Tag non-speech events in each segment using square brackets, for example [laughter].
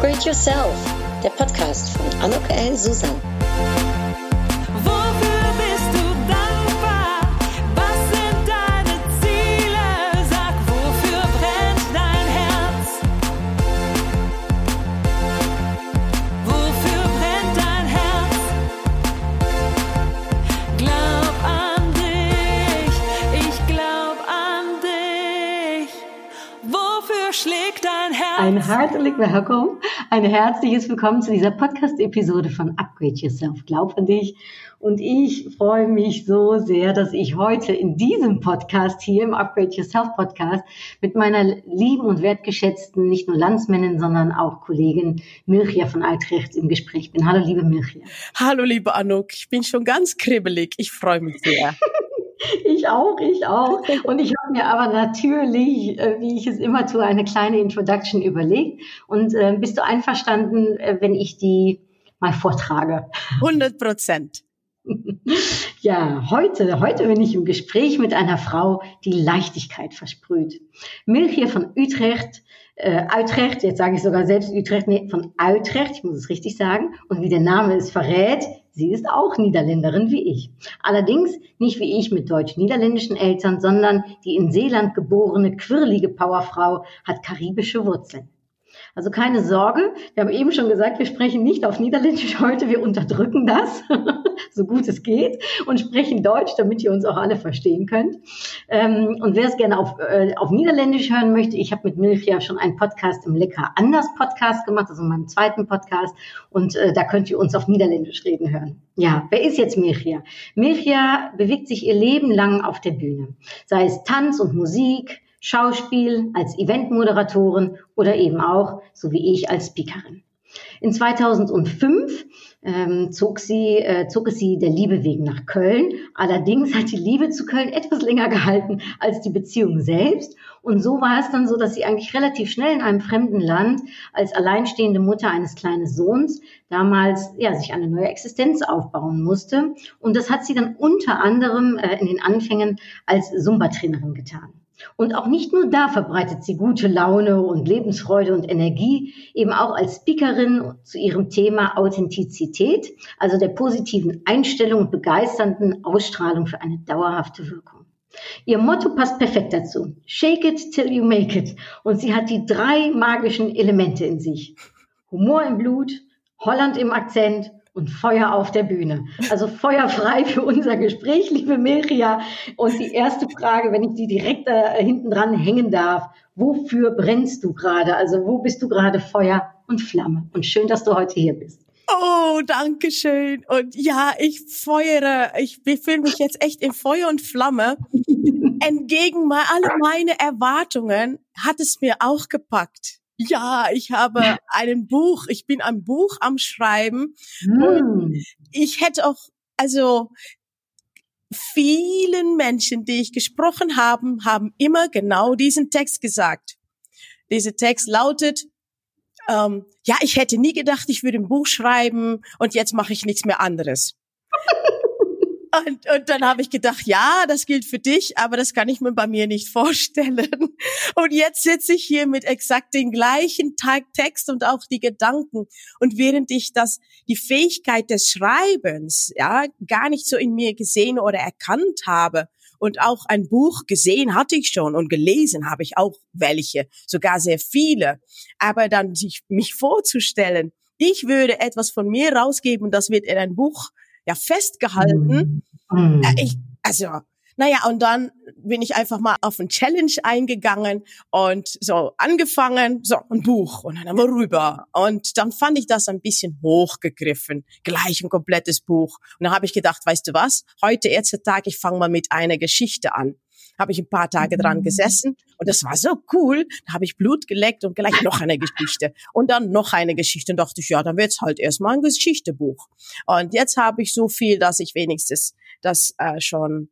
Upgrade Yourself, der Podcast von Anok L. Susan. Ein herzlich willkommen, ein herzliches Willkommen zu dieser Podcast-Episode von Upgrade Yourself. Glaub an dich. Und ich freue mich so sehr, dass ich heute in diesem Podcast hier im Upgrade Yourself Podcast mit meiner lieben und wertgeschätzten, nicht nur Landsmännin, sondern auch Kollegin Milchia von Altrecht im Gespräch bin. Hallo, liebe Milchia. Hallo, liebe Anouk. Ich bin schon ganz kribbelig. Ich freue mich sehr. [laughs] Ich auch, ich auch. Und ich habe mir aber natürlich, äh, wie ich es immer tue, eine kleine Introduction überlegt. Und äh, bist du einverstanden, äh, wenn ich die mal vortrage? 100 Prozent. [laughs] Ja, heute, heute bin ich im Gespräch mit einer Frau, die Leichtigkeit versprüht. Milchje von Utrecht, äh, Utrecht, jetzt sage ich sogar selbst Utrecht, nee, von Utrecht, ich muss es richtig sagen. Und wie der Name es verrät, sie ist auch Niederländerin wie ich. Allerdings nicht wie ich mit deutsch-niederländischen Eltern, sondern die in Seeland geborene, quirlige Powerfrau hat karibische Wurzeln. Also keine Sorge, wir haben eben schon gesagt, wir sprechen nicht auf Niederländisch heute, wir unterdrücken das, [laughs] so gut es geht, und sprechen Deutsch, damit ihr uns auch alle verstehen könnt. Ähm, und wer es gerne auf, äh, auf Niederländisch hören möchte, ich habe mit Milch ja schon einen Podcast im Lecker Anders Podcast gemacht, also meinem zweiten Podcast, und äh, da könnt ihr uns auf Niederländisch reden hören. Ja, wer ist jetzt Mirja? Mirja bewegt sich ihr Leben lang auf der Bühne, sei es Tanz und Musik, Schauspiel, als Eventmoderatorin oder eben auch, so wie ich, als Speakerin. In 2005 ähm, zog, sie, äh, zog es sie der Liebe wegen nach Köln. Allerdings hat die Liebe zu Köln etwas länger gehalten als die Beziehung selbst. Und so war es dann so, dass sie eigentlich relativ schnell in einem fremden Land als alleinstehende Mutter eines kleinen Sohns damals ja, sich eine neue Existenz aufbauen musste. Und das hat sie dann unter anderem äh, in den Anfängen als Zumba-Trainerin getan. Und auch nicht nur da verbreitet sie gute Laune und Lebensfreude und Energie, eben auch als Speakerin zu ihrem Thema Authentizität, also der positiven Einstellung und begeisternden Ausstrahlung für eine dauerhafte Wirkung. Ihr Motto passt perfekt dazu. Shake it till you make it. Und sie hat die drei magischen Elemente in sich. Humor im Blut, Holland im Akzent und Feuer auf der Bühne. Also feuerfrei für unser Gespräch, liebe Mirja. Und die erste Frage, wenn ich die direkt da hinten dran hängen darf, wofür brennst du gerade? Also wo bist du gerade Feuer und Flamme? Und schön, dass du heute hier bist. Oh, danke schön. Und ja, ich feuere, ich befinde mich jetzt echt in Feuer und Flamme. [laughs] Entgegen alle meine Erwartungen hat es mir auch gepackt. Ja, ich habe ein Buch, ich bin ein Buch am Schreiben. Mm. ich hätte auch, also vielen Menschen, die ich gesprochen habe, haben immer genau diesen Text gesagt. Dieser Text lautet, ähm, ja, ich hätte nie gedacht, ich würde ein Buch schreiben und jetzt mache ich nichts mehr anderes. Und, und dann habe ich gedacht, ja, das gilt für dich, aber das kann ich mir bei mir nicht [laughs] vorstellen. Und jetzt sitze ich hier mit exakt den gleichen Text und auch die Gedanken. Und während ich das, die Fähigkeit des Schreibens, ja, gar nicht so in mir gesehen oder erkannt habe, und auch ein Buch gesehen hatte ich schon und gelesen habe ich auch welche, sogar sehr viele. Aber dann sich mich vorzustellen, ich würde etwas von mir rausgeben, das wird in ein Buch ja festgehalten. Mhm. Ich, also, naja, und dann bin ich einfach mal auf ein Challenge eingegangen und so angefangen, so ein Buch und dann haben wir rüber. Und dann fand ich das ein bisschen hochgegriffen, gleich ein komplettes Buch. Und dann habe ich gedacht, weißt du was, heute erster Tag, ich fange mal mit einer Geschichte an habe ich ein paar Tage dran mhm. gesessen und das war so cool. Da habe ich Blut geleckt und gleich noch eine Geschichte und dann noch eine Geschichte und dachte ich, ja, dann wird's halt erstmal ein Geschichtebuch. Und jetzt habe ich so viel, dass ich wenigstens das äh, schon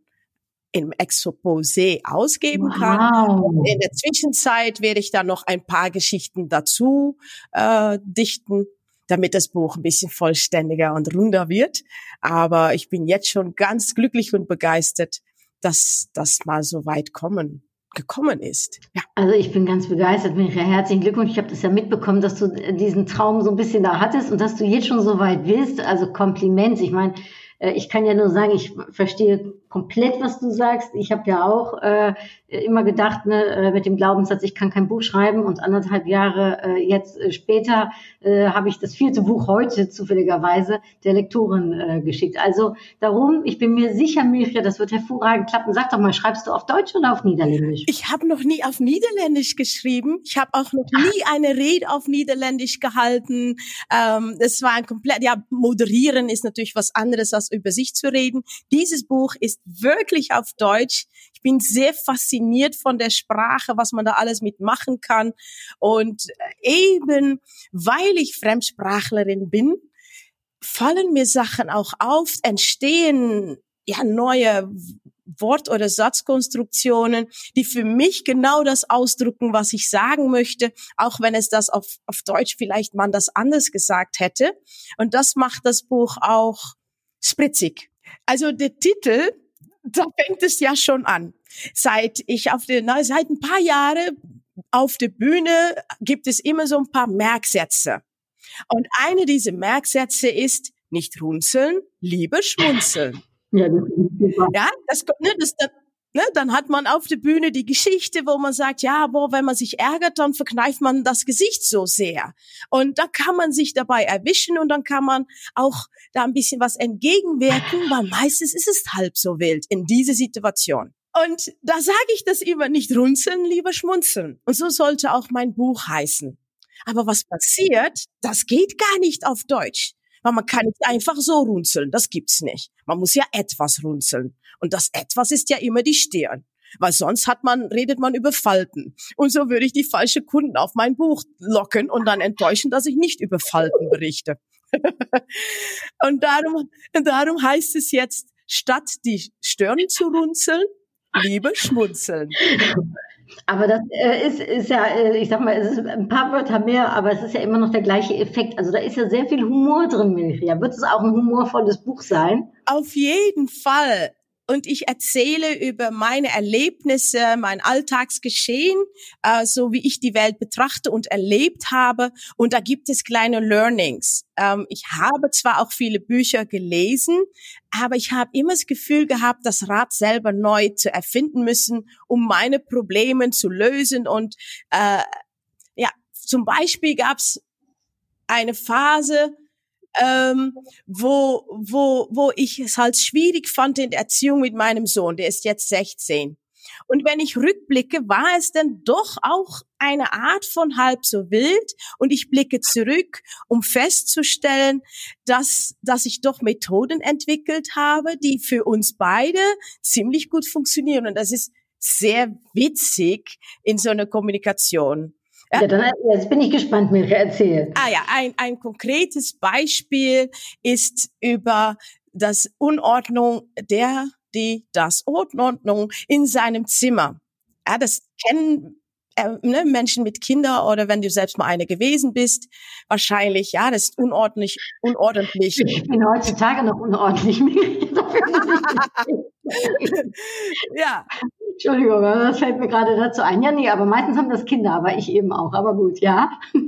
im Exposé ausgeben wow. kann. In der Zwischenzeit werde ich dann noch ein paar Geschichten dazu äh, dichten, damit das Buch ein bisschen vollständiger und runder wird. Aber ich bin jetzt schon ganz glücklich und begeistert, dass das mal so weit kommen gekommen ist. Ja. Also ich bin ganz begeistert, Michael. Herzlichen Glückwunsch. Ich habe das ja mitbekommen, dass du diesen Traum so ein bisschen da hattest und dass du jetzt schon so weit bist. Also Kompliment. Ich meine, äh, ich kann ja nur sagen, ich verstehe komplett, was du sagst. Ich habe ja auch äh, immer gedacht, ne, äh, mit dem Glaubenssatz, ich kann kein Buch schreiben und anderthalb Jahre äh, jetzt äh, später äh, habe ich das vierte Buch heute zufälligerweise der Lektorin äh, geschickt. Also darum, ich bin mir sicher, Mirja, das wird hervorragend klappen. Sag doch mal, schreibst du auf Deutsch oder auf Niederländisch? Ich habe noch nie auf Niederländisch geschrieben. Ich habe auch noch nie eine Rede auf Niederländisch gehalten. Ähm, es war ein komplett, ja, moderieren ist natürlich was anderes als über sich zu reden. Dieses Buch ist wirklich auf Deutsch. Ich bin sehr fasziniert von der Sprache, was man da alles mitmachen kann. Und eben, weil ich Fremdsprachlerin bin, fallen mir Sachen auch auf, entstehen ja neue Wort- oder Satzkonstruktionen, die für mich genau das ausdrücken, was ich sagen möchte, auch wenn es das auf, auf Deutsch vielleicht man das anders gesagt hätte. Und das macht das Buch auch spritzig. Also der Titel da fängt es ja schon an. Seit ich auf der, na, seit ein paar Jahren auf der Bühne gibt es immer so ein paar Merksätze. Und eine dieser Merksätze ist nicht runzeln, lieber schmunzeln. Ja, das, ja, das, ne, das, Ne, dann hat man auf der Bühne die Geschichte, wo man sagt, ja, boah, wenn man sich ärgert, dann verkneift man das Gesicht so sehr. Und da kann man sich dabei erwischen und dann kann man auch da ein bisschen was entgegenwirken, weil meistens ist es halb so wild in diese Situation. Und da sage ich das immer nicht runzeln, lieber schmunzeln. Und so sollte auch mein Buch heißen. Aber was passiert, das geht gar nicht auf Deutsch. Weil man kann nicht einfach so runzeln, das gibt's nicht. Man muss ja etwas runzeln. Und das etwas ist ja immer die Stirn. Weil sonst hat man, redet man über Falten. Und so würde ich die falsche Kunden auf mein Buch locken und dann enttäuschen, dass ich nicht über Falten berichte. [laughs] und darum, darum heißt es jetzt, statt die Stirn zu runzeln, lieber schmunzeln. Aber das äh, ist, ist ja, äh, ich sag mal, es ist ein paar Wörter mehr, aber es ist ja immer noch der gleiche Effekt. Also da ist ja sehr viel Humor drin, Milchia. Wird es auch ein humorvolles Buch sein? Auf jeden Fall und ich erzähle über meine Erlebnisse, mein Alltagsgeschehen, äh, so wie ich die Welt betrachte und erlebt habe. Und da gibt es kleine Learnings. Ähm, ich habe zwar auch viele Bücher gelesen, aber ich habe immer das Gefühl gehabt, das Rad selber neu zu erfinden müssen, um meine Probleme zu lösen. Und äh, ja, zum Beispiel gab es eine Phase, ähm, wo, wo, wo ich es halt schwierig fand in der Erziehung mit meinem Sohn, der ist jetzt 16. Und wenn ich rückblicke, war es dann doch auch eine Art von halb so wild. Und ich blicke zurück, um festzustellen, dass, dass ich doch Methoden entwickelt habe, die für uns beide ziemlich gut funktionieren. Und das ist sehr witzig in so einer Kommunikation. Ja, dann jetzt bin ich gespannt, Mirja, erzähl. Ah ja, ein, ein konkretes Beispiel ist über das Unordnung der, die, das Unordnung in seinem Zimmer. Ja, das kennen äh, ne, Menschen mit Kindern oder wenn du selbst mal eine gewesen bist, wahrscheinlich, ja, das ist unordentlich, unordentlich. Ich bin heutzutage noch unordentlich. [laughs] ja. Entschuldigung, das fällt mir gerade dazu ein. Ja, nee, aber meistens haben das Kinder, aber ich eben auch. Aber gut, ja. [laughs]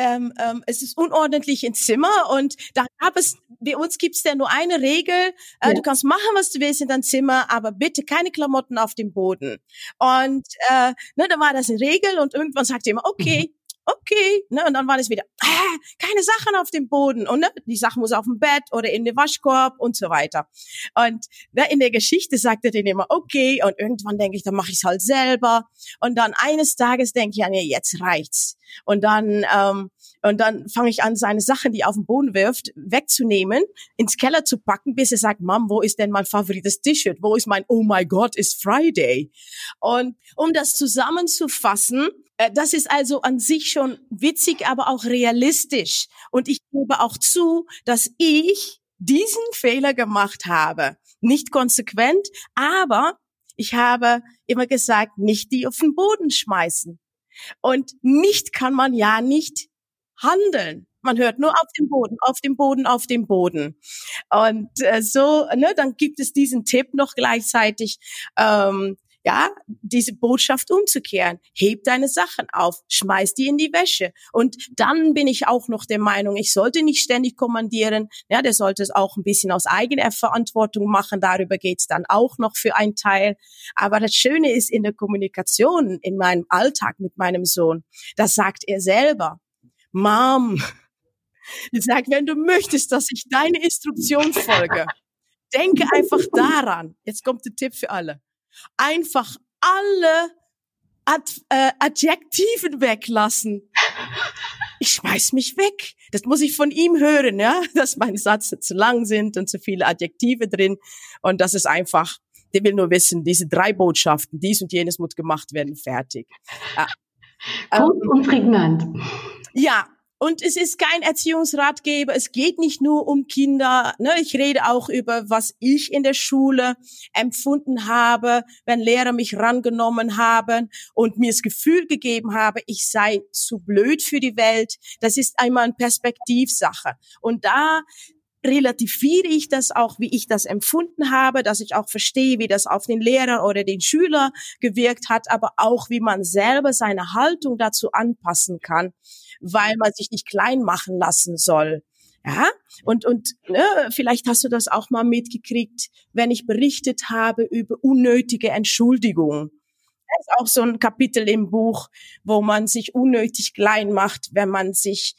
Ähm, ähm, es ist unordentlich im Zimmer und da gab es, bei uns gibt es ja nur eine Regel, äh, ja. du kannst machen, was du willst in deinem Zimmer, aber bitte keine Klamotten auf dem Boden. Und äh, ne, da war das eine Regel und irgendwann sagte immer, okay, okay, ne, und dann war das wieder, äh, keine Sachen auf dem Boden und ne, die Sachen muss auf dem Bett oder in den Waschkorb und so weiter. Und ne, in der Geschichte sagt er den immer, okay, und irgendwann denke ich, dann mache ich es halt selber. Und dann eines Tages denke ich, ja, nee, jetzt reicht's. Und dann ähm, und dann fange ich an, seine Sachen, die er auf den Boden wirft, wegzunehmen, ins Keller zu packen, bis er sagt, Mom, wo ist denn mein favorites T-Shirt? Wo ist mein Oh my God, it's Friday? Und um das zusammenzufassen, das ist also an sich schon witzig, aber auch realistisch. Und ich gebe auch zu, dass ich diesen Fehler gemacht habe. Nicht konsequent, aber ich habe immer gesagt, nicht die auf den Boden schmeißen. Und nicht kann man ja nicht handeln. Man hört nur auf dem Boden, auf dem Boden, auf dem Boden. Und äh, so, ne, dann gibt es diesen Tipp noch gleichzeitig. Ähm, ja, diese Botschaft umzukehren. Heb deine Sachen auf, schmeiß die in die Wäsche. Und dann bin ich auch noch der Meinung, ich sollte nicht ständig kommandieren. Ja, der sollte es auch ein bisschen aus eigener Verantwortung machen. Darüber geht's dann auch noch für einen Teil. Aber das Schöne ist in der Kommunikation, in meinem Alltag mit meinem Sohn, das sagt er selber. Mom, ich [laughs] sag, wenn du möchtest, dass ich deine Instruktion folge, denke einfach daran. Jetzt kommt der Tipp für alle einfach alle Ad, äh, Adjektiven weglassen. Ich schmeiß mich weg. Das muss ich von ihm hören, ja, [laughs] dass meine Sätze zu lang sind und zu viele Adjektive drin. Und das ist einfach, der will nur wissen, diese drei Botschaften, dies und jenes muss gemacht werden, fertig. Ja. Gut ähm, und prägnant. Ja, und es ist kein Erziehungsratgeber. Es geht nicht nur um Kinder. Ne? Ich rede auch über, was ich in der Schule empfunden habe, wenn Lehrer mich rangenommen haben und mir das Gefühl gegeben habe, ich sei zu blöd für die Welt. Das ist einmal eine Perspektivsache. Und da relativiere ich das auch, wie ich das empfunden habe, dass ich auch verstehe, wie das auf den Lehrer oder den Schüler gewirkt hat, aber auch, wie man selber seine Haltung dazu anpassen kann weil man sich nicht klein machen lassen soll. Ja, und, und ne, vielleicht hast du das auch mal mitgekriegt, wenn ich berichtet habe über unnötige Entschuldigungen. Das ist auch so ein Kapitel im Buch, wo man sich unnötig klein macht, wenn man sich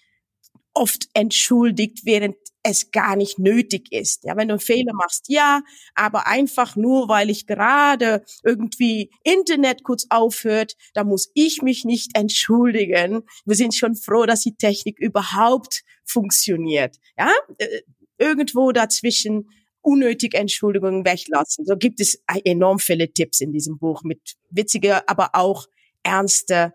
oft entschuldigt, während es gar nicht nötig ist. Ja, wenn du einen Fehler machst, ja, aber einfach nur, weil ich gerade irgendwie Internet kurz aufhört, da muss ich mich nicht entschuldigen. Wir sind schon froh, dass die Technik überhaupt funktioniert. Ja, äh, irgendwo dazwischen unnötig Entschuldigungen weglassen. So gibt es enorm viele Tipps in diesem Buch mit witziger, aber auch ernste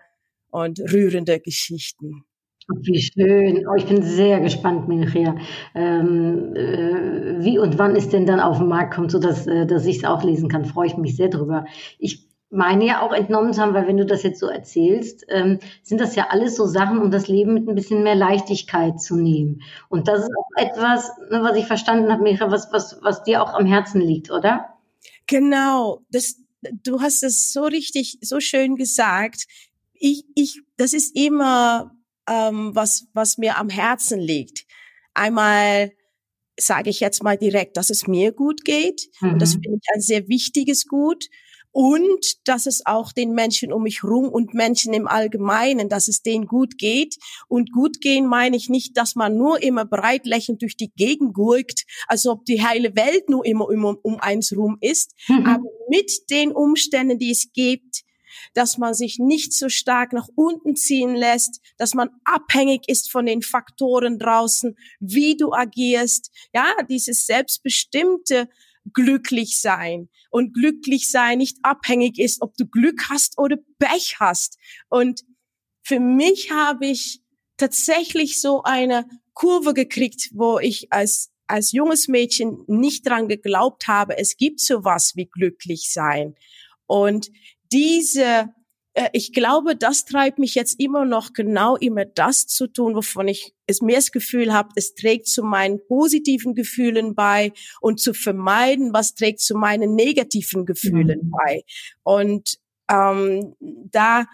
und rührende Geschichten. Wie schön. Oh, ich bin sehr gespannt, Milchia. Ähm, äh, wie und wann es denn dann auf den Markt kommt, so dass, äh, dass ich es auch lesen kann, freue ich mich sehr drüber. Ich meine ja auch entnommen zu haben, weil wenn du das jetzt so erzählst, ähm, sind das ja alles so Sachen, um das Leben mit ein bisschen mehr Leichtigkeit zu nehmen. Und das ist auch etwas, ne, was ich verstanden habe, Micha, was, was, was dir auch am Herzen liegt, oder? Genau. Das, du hast es so richtig, so schön gesagt. Ich, ich, das ist immer ähm, was, was mir am Herzen liegt. Einmal sage ich jetzt mal direkt, dass es mir gut geht. Mhm. Und das finde ich ein sehr wichtiges Gut. Und dass es auch den Menschen um mich rum und Menschen im Allgemeinen, dass es denen gut geht. Und gut gehen meine ich nicht, dass man nur immer breit lächelnd durch die Gegend gurkt, als ob die heile Welt nur immer um, um eins rum ist. Mhm. Aber mit den Umständen, die es gibt, dass man sich nicht so stark nach unten ziehen lässt, dass man abhängig ist von den Faktoren draußen, wie du agierst, ja, dieses selbstbestimmte glücklich sein und glücklich sein nicht abhängig ist, ob du Glück hast oder Pech hast. Und für mich habe ich tatsächlich so eine Kurve gekriegt, wo ich als als junges Mädchen nicht dran geglaubt habe, es gibt sowas wie glücklich sein. Und diese, äh, ich glaube, das treibt mich jetzt immer noch genau immer das zu tun, wovon ich es mehr das Gefühl habe, es trägt zu meinen positiven Gefühlen bei und zu vermeiden, was trägt zu meinen negativen Gefühlen mhm. bei. Und ähm, da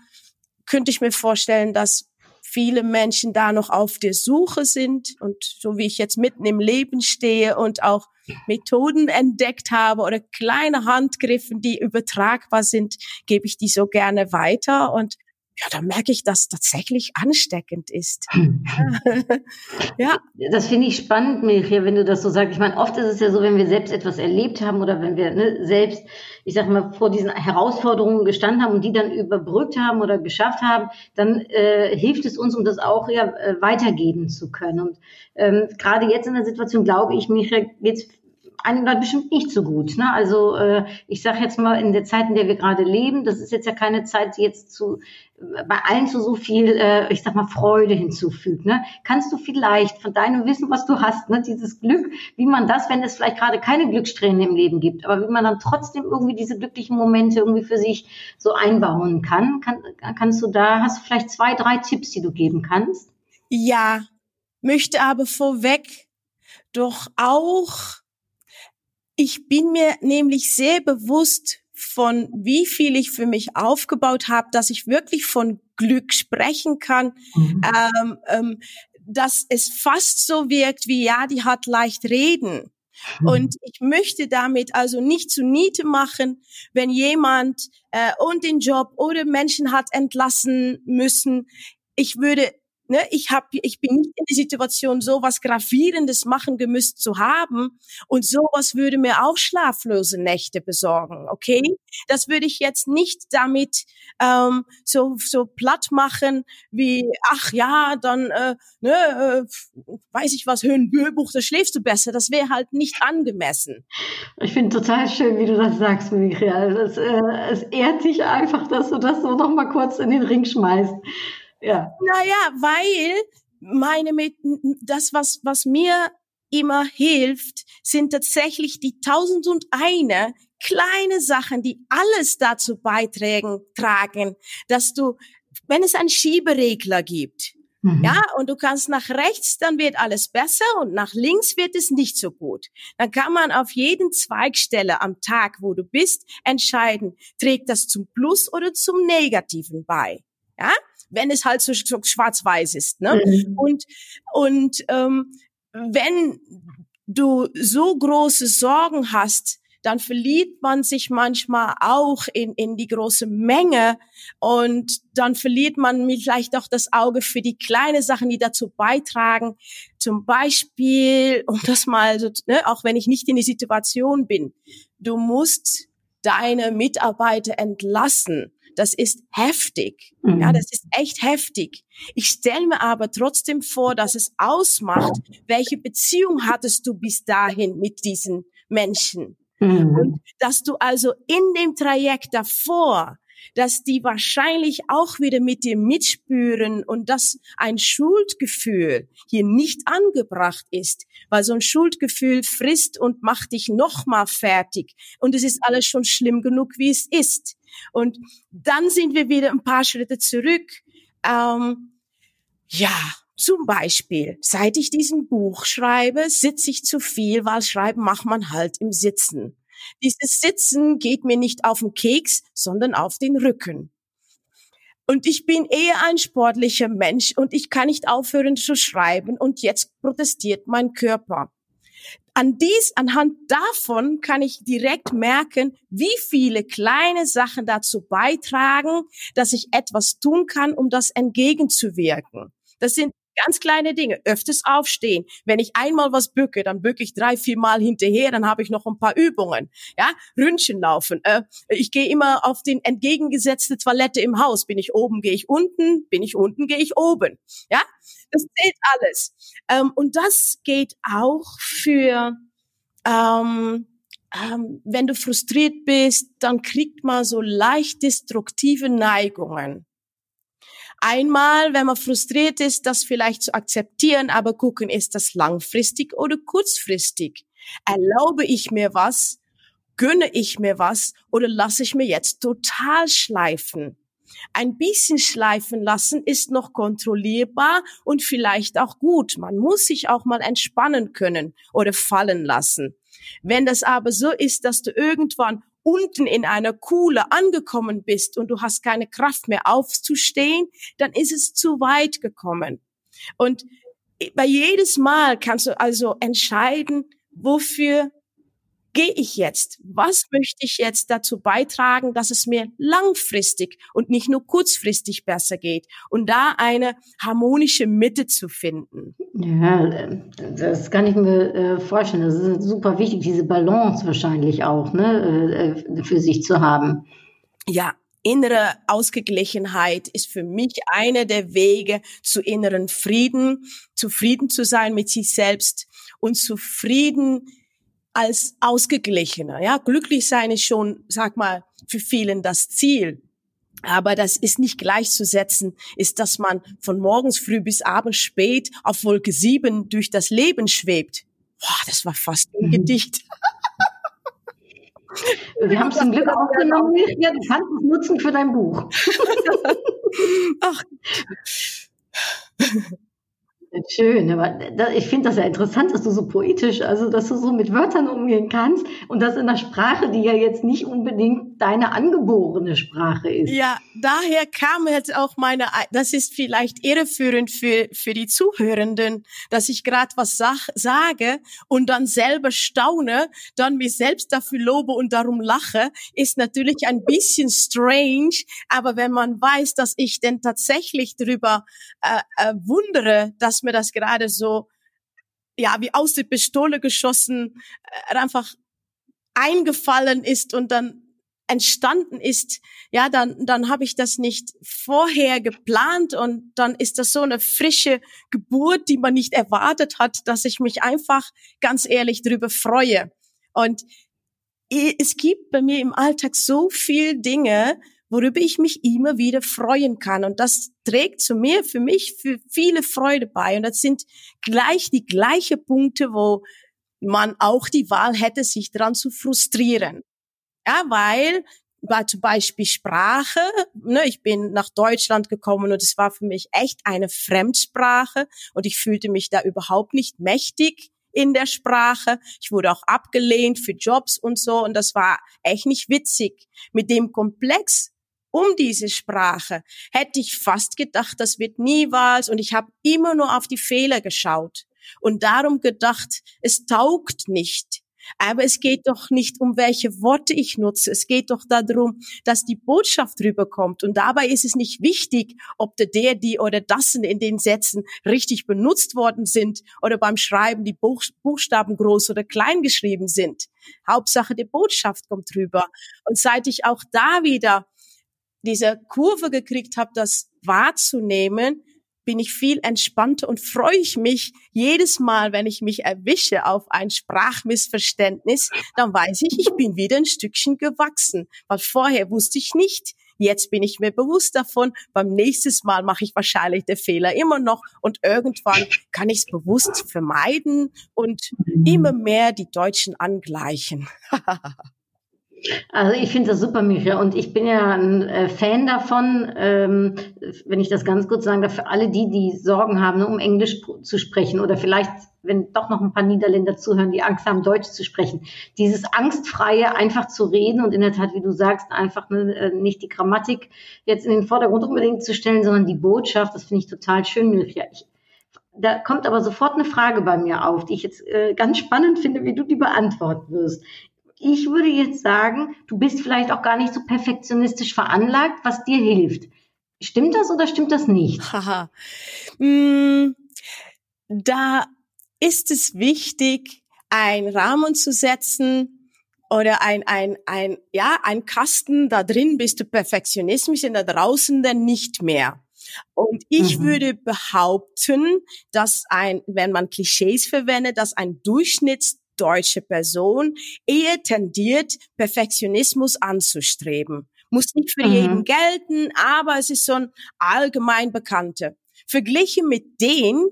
könnte ich mir vorstellen, dass viele Menschen da noch auf der Suche sind und so wie ich jetzt mitten im Leben stehe und auch Methoden entdeckt habe oder kleine Handgriffen, die übertragbar sind, gebe ich die so gerne weiter und ja, da merke ich, dass tatsächlich ansteckend ist. [laughs] ja. Das finde ich spannend, Milchia, wenn du das so sagst. Ich meine, oft ist es ja so, wenn wir selbst etwas erlebt haben oder wenn wir ne, selbst, ich sag mal, vor diesen Herausforderungen gestanden haben und die dann überbrückt haben oder geschafft haben, dann äh, hilft es uns, um das auch ja äh, weitergeben zu können. Und ähm, gerade jetzt in der Situation, glaube ich, Michael, geht's einigen Leuten bestimmt nicht so gut. Ne? Also äh, ich sage jetzt mal, in der Zeit, in der wir gerade leben, das ist jetzt ja keine Zeit, die jetzt zu bei allen zu so viel, äh, ich sag mal, Freude hinzufügt. Ne? Kannst du vielleicht von deinem Wissen, was du hast, ne, dieses Glück, wie man das, wenn es vielleicht gerade keine Glückssträhne im Leben gibt, aber wie man dann trotzdem irgendwie diese glücklichen Momente irgendwie für sich so einbauen kann, kann kannst du da, hast du vielleicht zwei, drei Tipps, die du geben kannst? Ja, möchte aber vorweg doch auch ich bin mir nämlich sehr bewusst, von wie viel ich für mich aufgebaut habe, dass ich wirklich von Glück sprechen kann, mhm. ähm, ähm, dass es fast so wirkt wie, ja, die hat leicht reden. Mhm. Und ich möchte damit also nicht zu Niete machen, wenn jemand äh, und den Job oder Menschen hat entlassen müssen. Ich würde Ne, ich hab, ich bin nicht in die Situation, so was gravierendes machen gemüsst zu haben und sowas würde mir auch schlaflose Nächte besorgen. Okay, das würde ich jetzt nicht damit ähm, so so platt machen wie ach ja, dann äh, ne, äh, weiß ich was, Höhenbuch, da schläfst du besser. Das wäre halt nicht angemessen. Ich finde total schön, wie du das sagst, Michael. Es, äh, es ehrt dich einfach, dass du das so noch mal kurz in den Ring schmeißt. Ja. Naja, weil meine mit das, was, was mir immer hilft, sind tatsächlich die tausend und eine kleine Sachen, die alles dazu beitragen, tragen, dass du, wenn es einen Schieberegler gibt, mhm. ja, und du kannst nach rechts, dann wird alles besser und nach links wird es nicht so gut. Dann kann man auf jeden Zweigstelle am Tag, wo du bist, entscheiden, trägt das zum Plus oder zum Negativen bei. Ja, wenn es halt so, so schwarz-weiß ist. Ne? Mhm. Und, und ähm, wenn du so große Sorgen hast, dann verliert man sich manchmal auch in, in die große Menge und dann verliert man vielleicht auch das Auge für die kleinen Sachen, die dazu beitragen. Zum Beispiel, um das mal, so, ne, auch wenn ich nicht in die Situation bin, du musst deine Mitarbeiter entlassen. Das ist heftig. Mhm. Ja, das ist echt heftig. Ich stelle mir aber trotzdem vor, dass es ausmacht, welche Beziehung hattest du bis dahin mit diesen Menschen. Mhm. Und dass du also in dem Trajekt davor dass die wahrscheinlich auch wieder mit dir mitspüren und dass ein Schuldgefühl hier nicht angebracht ist, weil so ein Schuldgefühl frisst und macht dich nochmal fertig und es ist alles schon schlimm genug, wie es ist. Und dann sind wir wieder ein paar Schritte zurück. Ähm, ja, zum Beispiel, seit ich diesen Buch schreibe, sitze ich zu viel, weil Schreiben macht man halt im Sitzen. Dieses Sitzen geht mir nicht auf den Keks, sondern auf den Rücken. Und ich bin eher ein sportlicher Mensch und ich kann nicht aufhören zu schreiben und jetzt protestiert mein Körper. An dies, anhand davon kann ich direkt merken, wie viele kleine Sachen dazu beitragen, dass ich etwas tun kann, um das entgegenzuwirken. Das sind Ganz kleine Dinge. Öfters aufstehen. Wenn ich einmal was bücke, dann bücke ich drei, vier Mal hinterher, dann habe ich noch ein paar Übungen. Ja, Ründchen laufen. Äh, ich gehe immer auf den entgegengesetzte Toilette im Haus. Bin ich oben, gehe ich unten. Bin ich unten, gehe ich oben. Ja, das zählt alles. Ähm, und das geht auch für ähm, ähm, wenn du frustriert bist, dann kriegt man so leicht destruktive Neigungen. Einmal, wenn man frustriert ist, das vielleicht zu akzeptieren, aber gucken, ist das langfristig oder kurzfristig? Erlaube ich mir was? Gönne ich mir was? Oder lasse ich mir jetzt total schleifen? Ein bisschen schleifen lassen ist noch kontrollierbar und vielleicht auch gut. Man muss sich auch mal entspannen können oder fallen lassen. Wenn das aber so ist, dass du irgendwann unten in einer Kuhle angekommen bist und du hast keine Kraft mehr aufzustehen, dann ist es zu weit gekommen. Und bei jedes Mal kannst du also entscheiden, wofür gehe ich jetzt? Was möchte ich jetzt dazu beitragen, dass es mir langfristig und nicht nur kurzfristig besser geht? Und da eine harmonische Mitte zu finden. Ja, das kann ich mir äh, vorstellen. Das ist super wichtig, diese Balance wahrscheinlich auch ne, äh, für sich zu haben. Ja, innere Ausgeglichenheit ist für mich einer der Wege zu inneren Frieden, zufrieden zu sein mit sich selbst und zufrieden als ausgeglichener. Ja, glücklich sein ist schon, sag mal, für vielen das Ziel. Aber das ist nicht gleichzusetzen, ist, dass man von morgens früh bis abends spät auf Wolke sieben durch das Leben schwebt. Boah, das war fast ein mhm. Gedicht. Wir haben es zum Glück aufgenommen. Ja, du kannst es nutzen für dein Buch. [laughs] Ach. [laughs] Schön, aber ich finde das ja interessant, dass du so poetisch, also dass du so mit Wörtern umgehen kannst und das in einer Sprache, die ja jetzt nicht unbedingt deine angeborene Sprache ist. Ja, daher kam jetzt auch meine, das ist vielleicht irreführend für, für die Zuhörenden, dass ich gerade was sag, sage und dann selber staune, dann mich selbst dafür lobe und darum lache, ist natürlich ein bisschen strange, aber wenn man weiß, dass ich denn tatsächlich darüber äh, äh, wundere, dass mir das gerade so ja, wie aus der Pistole geschossen, äh, einfach eingefallen ist und dann entstanden ist, ja, dann, dann habe ich das nicht vorher geplant und dann ist das so eine frische Geburt, die man nicht erwartet hat, dass ich mich einfach ganz ehrlich darüber freue. Und es gibt bei mir im Alltag so viel Dinge, worüber ich mich immer wieder freuen kann. Und das trägt zu mir, für mich, für viele Freude bei. Und das sind gleich die gleichen Punkte, wo man auch die Wahl hätte, sich daran zu frustrieren. Ja, weil war zum Beispiel Sprache. Ne, ich bin nach Deutschland gekommen und es war für mich echt eine Fremdsprache und ich fühlte mich da überhaupt nicht mächtig in der Sprache. Ich wurde auch abgelehnt für Jobs und so und das war echt nicht witzig. Mit dem Komplex um diese Sprache hätte ich fast gedacht, das wird nie was und ich habe immer nur auf die Fehler geschaut und darum gedacht, es taugt nicht. Aber es geht doch nicht um welche Worte ich nutze. Es geht doch darum, dass die Botschaft rüberkommt. Und dabei ist es nicht wichtig, ob der, der, die oder das in den Sätzen richtig benutzt worden sind oder beim Schreiben die Buchstaben groß oder klein geschrieben sind. Hauptsache, die Botschaft kommt rüber. Und seit ich auch da wieder diese Kurve gekriegt habe, das wahrzunehmen, bin ich viel entspannter und freue ich mich jedes Mal, wenn ich mich erwische auf ein Sprachmissverständnis, dann weiß ich, ich bin wieder ein Stückchen gewachsen, weil vorher wusste ich nicht. Jetzt bin ich mir bewusst davon. Beim nächsten Mal mache ich wahrscheinlich den Fehler immer noch und irgendwann kann ich es bewusst vermeiden und immer mehr die Deutschen angleichen. [laughs] Also ich finde das super, Micha. Und ich bin ja ein äh, Fan davon, ähm, wenn ich das ganz kurz sagen darf, für alle die, die Sorgen haben, um Englisch zu sprechen oder vielleicht, wenn doch noch ein paar Niederländer zuhören, die Angst haben, Deutsch zu sprechen. Dieses Angstfreie, einfach zu reden und in der Tat, wie du sagst, einfach ne, äh, nicht die Grammatik jetzt in den Vordergrund unbedingt zu stellen, sondern die Botschaft, das finde ich total schön, Micha. Ich, da kommt aber sofort eine Frage bei mir auf, die ich jetzt äh, ganz spannend finde, wie du die beantworten wirst ich würde jetzt sagen, du bist vielleicht auch gar nicht so perfektionistisch veranlagt, was dir hilft. Stimmt das oder stimmt das nicht? [laughs] Haha. Mm, da ist es wichtig, einen Rahmen zu setzen oder ein, ein, ein, ja, ein Kasten, da drin bist du Perfektionismus und da draußen dann nicht mehr. Und ich mhm. würde behaupten, dass ein, wenn man Klischees verwendet, dass ein Durchschnitts deutsche Person eher tendiert, Perfektionismus anzustreben. Muss nicht für mhm. jeden gelten, aber es ist so ein allgemein bekannte. Verglichen mit den,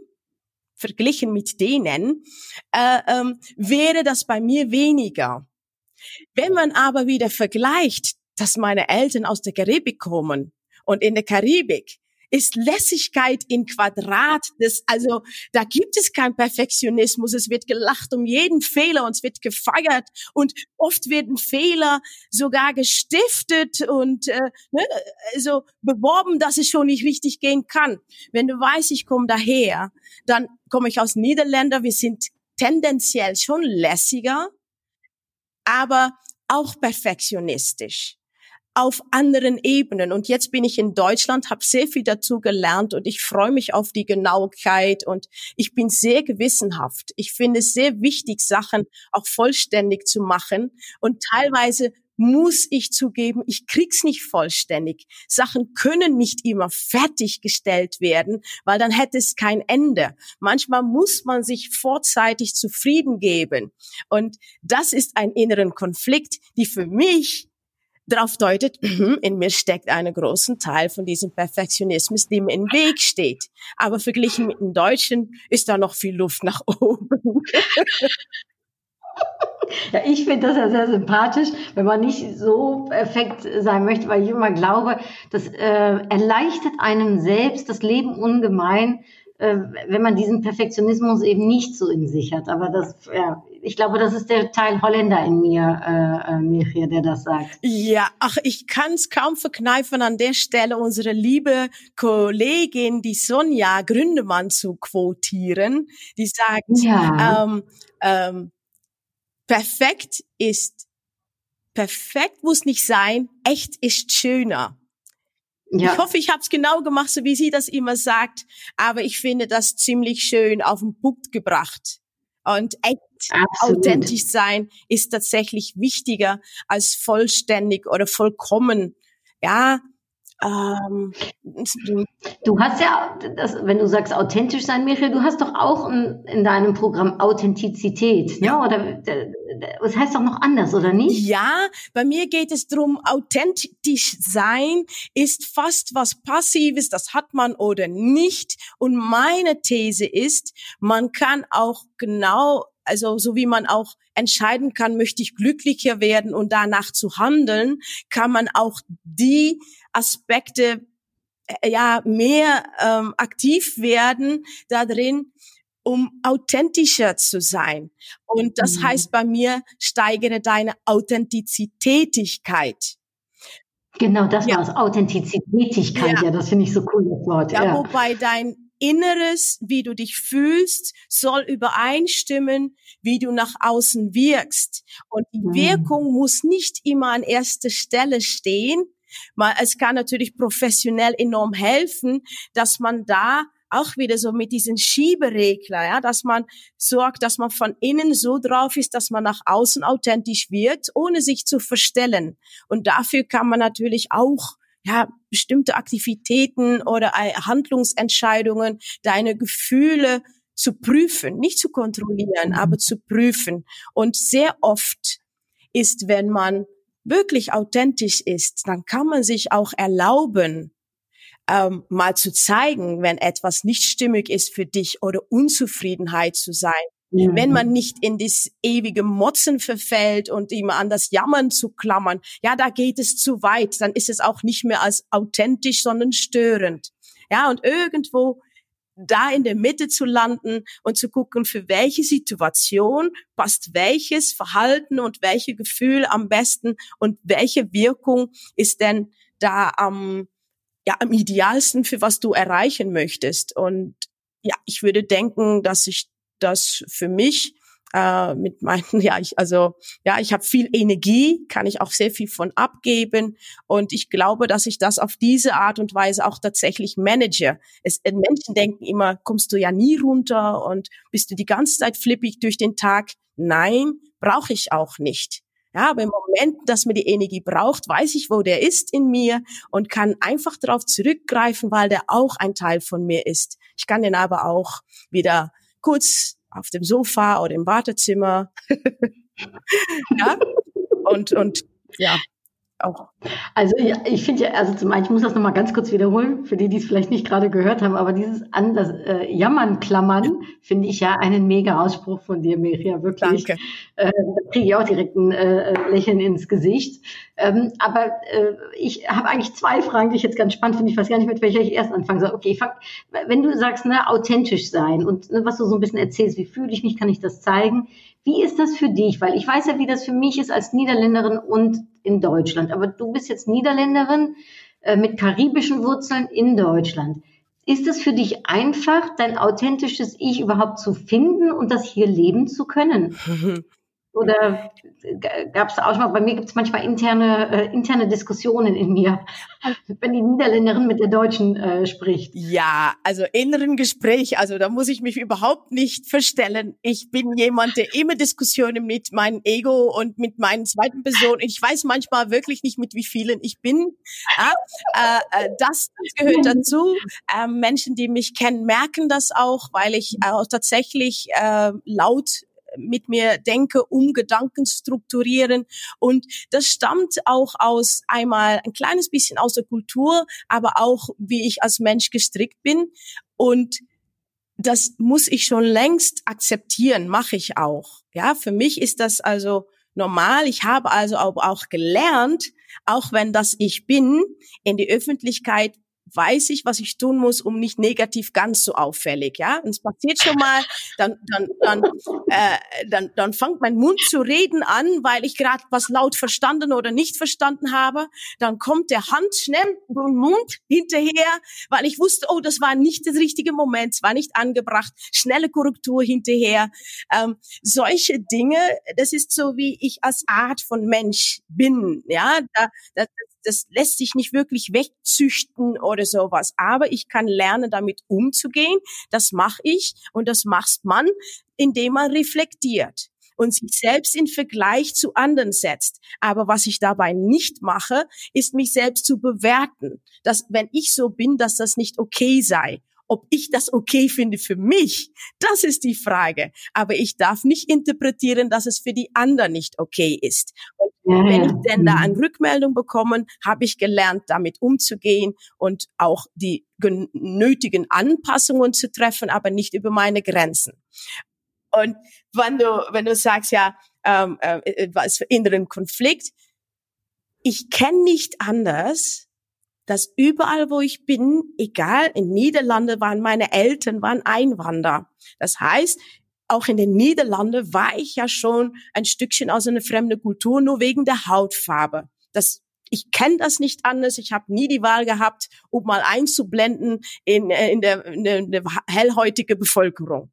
verglichen mit denen, äh, ähm, wäre das bei mir weniger. Wenn man aber wieder vergleicht, dass meine Eltern aus der Karibik kommen und in der Karibik ist Lässigkeit in Quadrat. Das, also da gibt es keinen Perfektionismus. Es wird gelacht um jeden Fehler und es wird gefeiert und oft werden Fehler sogar gestiftet und äh, ne, also beworben, dass es schon nicht richtig gehen kann. Wenn du weißt, ich komme daher, dann komme ich aus Niederländer. Wir sind tendenziell schon lässiger, aber auch perfektionistisch auf anderen Ebenen. Und jetzt bin ich in Deutschland, habe sehr viel dazu gelernt und ich freue mich auf die Genauigkeit und ich bin sehr gewissenhaft. Ich finde es sehr wichtig, Sachen auch vollständig zu machen und teilweise muss ich zugeben, ich krieg's nicht vollständig. Sachen können nicht immer fertiggestellt werden, weil dann hätte es kein Ende. Manchmal muss man sich vorzeitig zufrieden geben. Und das ist ein inneren Konflikt, die für mich darauf deutet, [clears throat] in mir steckt einen großen Teil von diesem Perfektionismus, dem im Weg steht. Aber verglichen mit dem Deutschen ist da noch viel Luft nach oben. [laughs] Ja, ich finde das ja sehr sympathisch, wenn man nicht so perfekt sein möchte, weil ich immer glaube, das äh, erleichtert einem selbst das Leben ungemein, wenn man diesen Perfektionismus eben nicht so in sich hat. Aber das, ja, ich glaube, das ist der Teil Holländer in mir, äh, äh, Michi, der das sagt. Ja, ach, ich kann es kaum verkneifen, an der Stelle unsere liebe Kollegin, die Sonja Gründemann zu quotieren, die sagt, ja. ähm, ähm, perfekt ist, perfekt muss nicht sein, echt ist schöner. Ja. Ich hoffe, ich habe es genau gemacht, so wie sie das immer sagt. Aber ich finde das ziemlich schön auf den Punkt gebracht. Und echt Absolut. authentisch sein ist tatsächlich wichtiger als vollständig oder vollkommen. Ja, ähm, du hast ja, das, wenn du sagst authentisch sein, Michael, du hast doch auch in, in deinem Programm Authentizität, ne? ja. Oder das heißt doch noch anders, oder nicht? Ja, bei mir geht es darum, authentisch sein ist fast was Passives, das hat man oder nicht. Und meine These ist, man kann auch genau also so wie man auch entscheiden kann, möchte ich glücklicher werden und danach zu handeln, kann man auch die Aspekte äh, ja mehr ähm, aktiv werden da drin, um authentischer zu sein. Und das mhm. heißt bei mir, steigere deine Authentizitätigkeit. Genau, das ja. war es, Authentizitätigkeit. Ja. ja, das finde ich so cool, das Wort. Ja, ja, wobei dein Inneres, wie du dich fühlst, soll übereinstimmen, wie du nach außen wirkst. Und die mhm. Wirkung muss nicht immer an erster Stelle stehen. Es kann natürlich professionell enorm helfen, dass man da auch wieder so mit diesen Schieberegler, ja, dass man sorgt, dass man von innen so drauf ist, dass man nach außen authentisch wird, ohne sich zu verstellen. Und dafür kann man natürlich auch ja, bestimmte Aktivitäten oder Handlungsentscheidungen, deine Gefühle zu prüfen, nicht zu kontrollieren, aber zu prüfen. Und sehr oft ist, wenn man wirklich authentisch ist, dann kann man sich auch erlauben, ähm, mal zu zeigen, wenn etwas nicht stimmig ist für dich oder Unzufriedenheit zu sein. Mhm. Wenn man nicht in das ewige Motzen verfällt und immer an das Jammern zu klammern, ja, da geht es zu weit, dann ist es auch nicht mehr als authentisch, sondern störend. Ja, und irgendwo da in der Mitte zu landen und zu gucken, für welche Situation passt welches Verhalten und welche Gefühl am besten und welche Wirkung ist denn da am, ja, am idealsten, für was du erreichen möchtest. Und ja, ich würde denken, dass ich das für mich äh, mit meinen, [laughs] ja, ich, also ja, ich habe viel Energie, kann ich auch sehr viel von abgeben und ich glaube, dass ich das auf diese Art und Weise auch tatsächlich manage. Es, äh, Menschen denken immer, kommst du ja nie runter und bist du die ganze Zeit flippig durch den Tag? Nein, brauche ich auch nicht. Ja, aber im Moment, dass mir die Energie braucht, weiß ich, wo der ist in mir und kann einfach darauf zurückgreifen, weil der auch ein Teil von mir ist. Ich kann den aber auch wieder kurz auf dem Sofa oder im Wartezimmer. [laughs] ja. Und, und ja, auch. Also ja, ich finde ja, also zum einen, ich muss das nochmal ganz kurz wiederholen, für die, die es vielleicht nicht gerade gehört haben, aber dieses an das äh, Jammern klammern, finde ich ja einen mega Ausspruch von dir, Meria, wirklich. Danke. Äh, da kriege ich auch direkt ein äh, Lächeln ins Gesicht. Ähm, aber äh, ich habe eigentlich zwei Fragen, die ich jetzt ganz spannend finde. Ich weiß gar nicht, mit welcher ich erst anfangen soll. Okay, fang, wenn du sagst, ne, authentisch sein und ne, was du so ein bisschen erzählst, wie fühle ich mich, kann ich das zeigen? Wie ist das für dich? Weil ich weiß ja, wie das für mich ist als Niederländerin und in Deutschland. Aber du bist jetzt Niederländerin äh, mit karibischen Wurzeln in Deutschland. Ist es für dich einfach, dein authentisches Ich überhaupt zu finden und das hier leben zu können? [laughs] Oder gab es auch mal, bei mir gibt es manchmal interne, äh, interne Diskussionen in mir, [laughs] wenn die Niederländerin mit der Deutschen äh, spricht. Ja, also inneren Gespräch, also da muss ich mich überhaupt nicht verstellen. Ich bin jemand, der immer Diskussionen mit meinem Ego und mit meinen zweiten Personen. Ich weiß manchmal wirklich nicht, mit wie vielen ich bin. Ja, äh, äh das gehört dazu. Ähm, Menschen, die mich kennen, merken das auch, weil ich auch tatsächlich äh, laut mit mir denke, um Gedanken strukturieren. Und das stammt auch aus einmal ein kleines bisschen aus der Kultur, aber auch wie ich als Mensch gestrickt bin. Und das muss ich schon längst akzeptieren, mache ich auch. Ja, für mich ist das also normal. Ich habe also auch gelernt, auch wenn das ich bin, in die Öffentlichkeit weiß ich, was ich tun muss, um nicht negativ ganz so auffällig, ja. Und es passiert schon mal, dann, dann, dann, äh, dann, dann fängt mein Mund zu reden an, weil ich gerade was laut verstanden oder nicht verstanden habe. Dann kommt der Hand schnell im Mund hinterher, weil ich wusste, oh, das war nicht der richtige Moment, es war nicht angebracht. Schnelle Korrektur hinterher. Ähm, solche Dinge, das ist so, wie ich als Art von Mensch bin, ja. Da, da, das lässt sich nicht wirklich wegzüchten oder sowas. Aber ich kann lernen, damit umzugehen. Das mache ich und das macht man, indem man reflektiert und sich selbst in Vergleich zu anderen setzt. Aber was ich dabei nicht mache, ist mich selbst zu bewerten, dass wenn ich so bin, dass das nicht okay sei. Ob ich das okay finde für mich, das ist die Frage. Aber ich darf nicht interpretieren, dass es für die anderen nicht okay ist. Und wenn ich denn da eine Rückmeldung bekomme, habe ich gelernt, damit umzugehen und auch die nötigen Anpassungen zu treffen, aber nicht über meine Grenzen. Und wenn du, wenn du sagst, ja, ähm, äh, was für inneren Konflikt, ich kenne nicht anders, dass überall, wo ich bin, egal, in Niederlande waren meine Eltern, waren Einwanderer. Das heißt, auch in den Niederlanden war ich ja schon ein Stückchen aus einer fremden Kultur, nur wegen der Hautfarbe. Das ich kenne das nicht anders. Ich habe nie die Wahl gehabt, um mal einzublenden in, äh, in, der, in, der, in der hellhäutige Bevölkerung.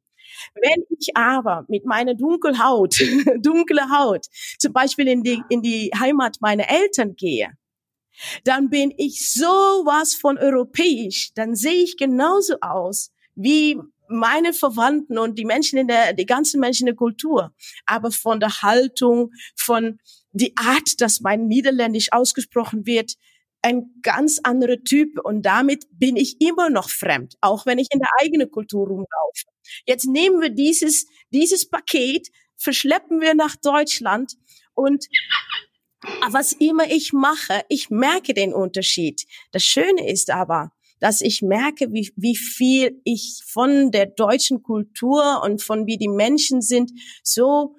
Wenn ich aber mit meiner dunklen Haut, [laughs] dunkle Haut, zum Beispiel in die, in die Heimat meiner Eltern gehe, dann bin ich sowas von europäisch, dann sehe ich genauso aus wie meine Verwandten und die Menschen in der, die ganzen Menschen in der Kultur. Aber von der Haltung, von die Art, dass mein Niederländisch ausgesprochen wird, ein ganz anderer Typ und damit bin ich immer noch fremd, auch wenn ich in der eigenen Kultur rumlaufe. Jetzt nehmen wir dieses, dieses Paket, verschleppen wir nach Deutschland und was immer ich mache, ich merke den Unterschied. Das Schöne ist aber, dass ich merke, wie, wie viel ich von der deutschen Kultur und von wie die Menschen sind, so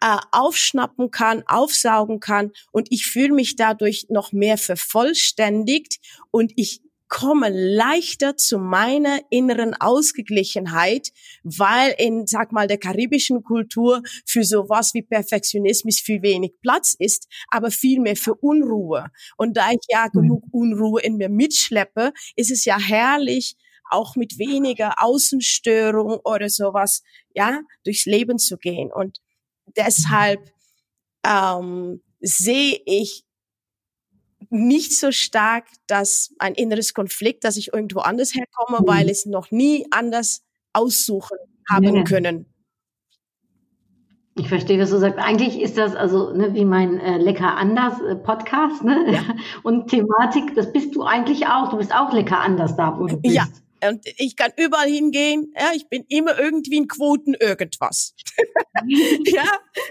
äh, aufschnappen kann, aufsaugen kann und ich fühle mich dadurch noch mehr vervollständigt und ich komme leichter zu meiner inneren Ausgeglichenheit, weil in, sag mal, der karibischen Kultur für sowas wie Perfektionismus viel wenig Platz ist, aber viel mehr für Unruhe. Und da ich ja mhm. genug Unruhe in mir mitschleppe, ist es ja herrlich, auch mit weniger Außenstörung oder sowas, ja, durchs Leben zu gehen. Und deshalb ähm, sehe ich nicht so stark, dass ein inneres Konflikt, dass ich irgendwo anders herkomme, mhm. weil es noch nie anders aussuchen haben ja. können. Ich verstehe, was du sagst. Eigentlich ist das also ne, wie mein äh, Lecker anders äh, Podcast ne? Ja. [laughs] und Thematik. Das bist du eigentlich auch. Du bist auch lecker anders da, wo du bist. Ja, und ich kann überall hingehen. Ja, ich bin immer irgendwie in Quoten irgendwas. [laughs] ja,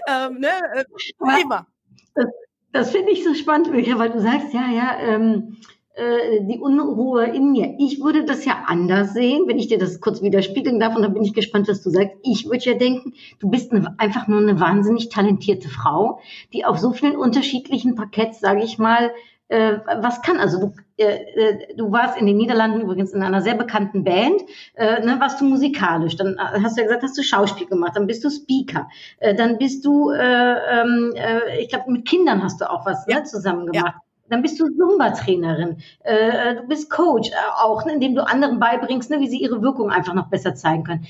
ähm, ne, äh, immer. Das, das finde ich so spannend, Micha, weil du sagst, ja, ja, ähm, äh, die Unruhe in mir. Ich würde das ja anders sehen, wenn ich dir das kurz widerspiegeln darf. Und dann bin ich gespannt, was du sagst. Ich würde ja denken, du bist eine, einfach nur eine wahnsinnig talentierte Frau, die auf so vielen unterschiedlichen Parketts, sage ich mal, äh, was kann. Also du, äh, äh, du warst in den Niederlanden übrigens in einer sehr bekannten Band, äh, ne, warst du musikalisch, dann äh, hast du ja gesagt, hast du Schauspiel gemacht, dann bist du Speaker, äh, dann bist du, äh, ähm, äh, ich glaube, mit Kindern hast du auch was ne, ja. ne, zusammen gemacht. Ja. Dann bist du Zumba-Trainerin, äh, du bist Coach äh, auch, ne, indem du anderen beibringst, ne, wie sie ihre Wirkung einfach noch besser zeigen können.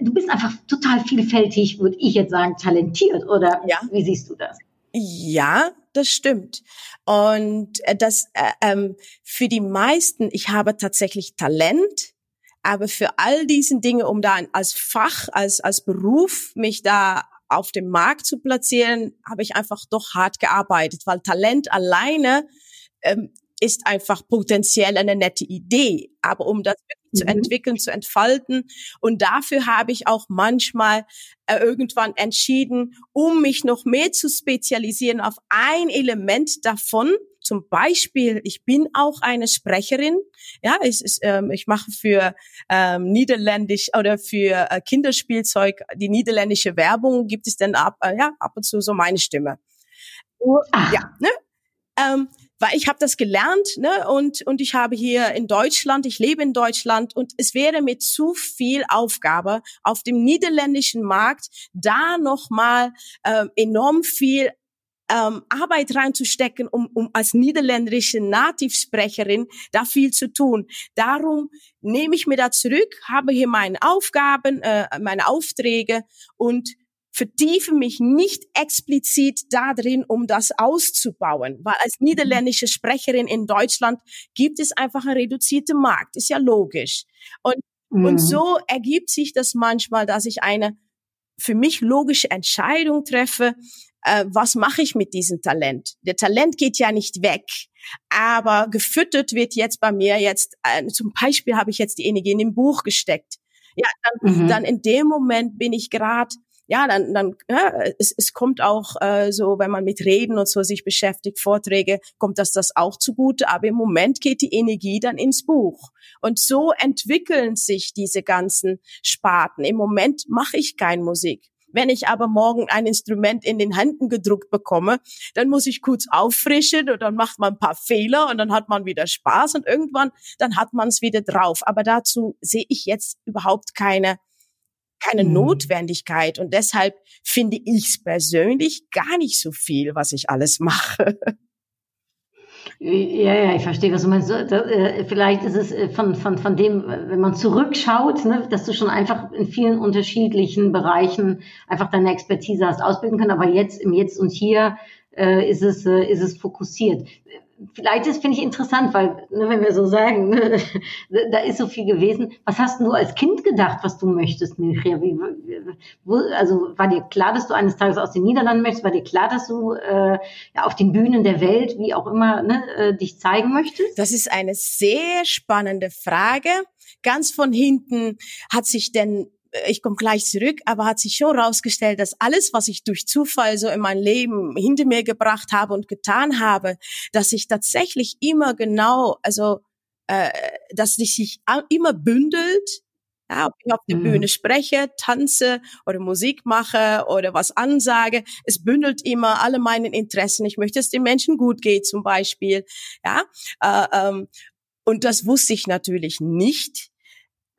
Du bist einfach total vielfältig, würde ich jetzt sagen, talentiert, oder ja. wie siehst du das? Ja, das stimmt. Und äh, das äh, ähm, für die meisten, ich habe tatsächlich Talent, aber für all diesen Dinge, um da als Fach, als als Beruf mich da auf dem Markt zu platzieren, habe ich einfach doch hart gearbeitet, weil Talent alleine ähm, ist einfach potenziell eine nette Idee. Aber um das. Zu entwickeln, zu entfalten. Und dafür habe ich auch manchmal äh, irgendwann entschieden, um mich noch mehr zu spezialisieren auf ein Element davon. Zum Beispiel, ich bin auch eine Sprecherin. Ja, ich, ich, ähm, ich mache für ähm, Niederländisch oder für äh, Kinderspielzeug die niederländische Werbung. Gibt es dann ab, äh, ja, ab und zu so meine Stimme. Oh, ja, ne? Ähm, weil ich habe das gelernt ne, und, und ich habe hier in Deutschland, ich lebe in Deutschland und es wäre mir zu viel Aufgabe auf dem niederländischen Markt, da nochmal äh, enorm viel ähm, Arbeit reinzustecken, um, um als niederländische Nativsprecherin da viel zu tun. Darum nehme ich mir da zurück, habe hier meine Aufgaben, äh, meine Aufträge und vertiefe mich nicht explizit da drin, um das auszubauen, weil als niederländische Sprecherin in Deutschland gibt es einfach einen reduzierten Markt, ist ja logisch. Und, mhm. und so ergibt sich das manchmal, dass ich eine für mich logische Entscheidung treffe, äh, was mache ich mit diesem Talent? Der Talent geht ja nicht weg, aber gefüttert wird jetzt bei mir jetzt, äh, zum Beispiel habe ich jetzt die Energie in dem Buch gesteckt. Ja, dann, mhm. dann in dem Moment bin ich gerade ja, dann, dann ja, es, es kommt auch äh, so, wenn man mit Reden und so sich beschäftigt, Vorträge, kommt das das auch zugute. Aber im Moment geht die Energie dann ins Buch. Und so entwickeln sich diese ganzen Sparten. Im Moment mache ich keine Musik. Wenn ich aber morgen ein Instrument in den Händen gedruckt bekomme, dann muss ich kurz auffrischen und dann macht man ein paar Fehler und dann hat man wieder Spaß und irgendwann, dann hat man es wieder drauf. Aber dazu sehe ich jetzt überhaupt keine keine mhm. Notwendigkeit. Und deshalb finde ich es persönlich gar nicht so viel, was ich alles mache. [laughs] Ja, ja, ich verstehe, was du meinst. Äh, vielleicht ist es äh, von, von, von dem, wenn man zurückschaut, ne, dass du schon einfach in vielen unterschiedlichen Bereichen einfach deine Expertise hast ausbilden können, aber jetzt im Jetzt und Hier äh, ist, es, äh, ist es fokussiert vielleicht ist, finde ich interessant, weil, ne, wenn wir so sagen, ne, da ist so viel gewesen. Was hast du als Kind gedacht, was du möchtest, Milchia? Also war dir klar, dass du eines Tages aus den Niederlanden möchtest? War dir klar, dass du äh, ja, auf den Bühnen der Welt, wie auch immer, ne, äh, dich zeigen möchtest? Das ist eine sehr spannende Frage. Ganz von hinten hat sich denn ich komme gleich zurück, aber hat sich schon rausgestellt, dass alles, was ich durch Zufall so in mein Leben hinter mir gebracht habe und getan habe, dass ich tatsächlich immer genau, also äh, dass sich sich immer bündelt. Ja, ob ich auf der mhm. Bühne spreche, tanze oder Musik mache oder was ansage, es bündelt immer alle meine Interessen. Ich möchte, dass den Menschen gut geht, zum Beispiel. Ja, äh, ähm, und das wusste ich natürlich nicht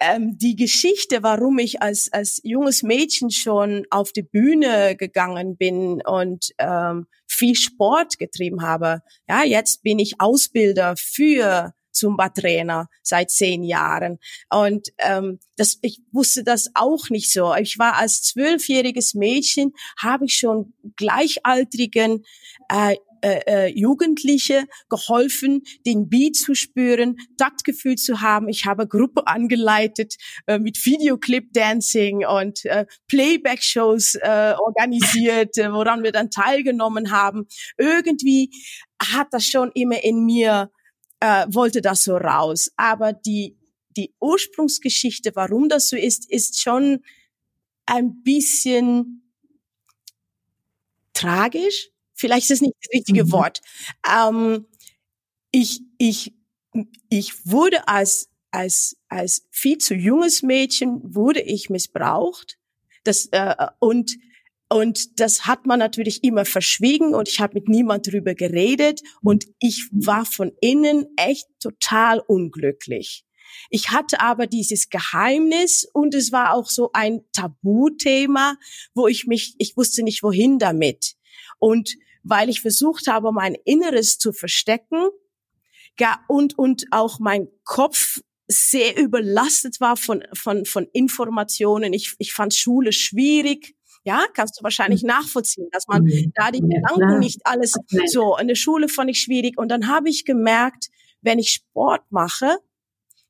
ähm, die Geschichte, warum ich als, als junges Mädchen schon auf die Bühne gegangen bin und ähm, viel Sport getrieben habe. Ja, jetzt bin ich Ausbilder für Zumba-Trainer seit zehn Jahren. Und ähm, das, ich wusste das auch nicht so. Ich war als zwölfjähriges Mädchen, habe ich schon gleichaltrigen äh, äh, äh, Jugendliche geholfen, den Beat zu spüren, Taktgefühl zu haben. Ich habe Gruppe angeleitet äh, mit Videoclip-Dancing und äh, Playback-Shows äh, organisiert, äh, woran wir dann teilgenommen haben. Irgendwie hat das schon immer in mir, äh, wollte das so raus. Aber die, die Ursprungsgeschichte, warum das so ist, ist schon ein bisschen tragisch, vielleicht ist es nicht das richtige mhm. Wort. Ähm, ich, ich, ich wurde als, als, als viel zu junges Mädchen wurde ich missbraucht. Das, äh, und, und das hat man natürlich immer verschwiegen und ich habe mit niemand drüber geredet und ich war von innen echt total unglücklich. Ich hatte aber dieses Geheimnis und es war auch so ein Tabuthema, wo ich mich, ich wusste nicht wohin damit. Und weil ich versucht habe, mein Inneres zu verstecken und, und auch mein Kopf sehr überlastet war von, von, von Informationen. Ich, ich fand Schule schwierig. Ja, kannst du wahrscheinlich mhm. nachvollziehen, dass man mhm. da die Gedanken nicht alles so. In der Schule fand ich schwierig. Und dann habe ich gemerkt, wenn ich Sport mache,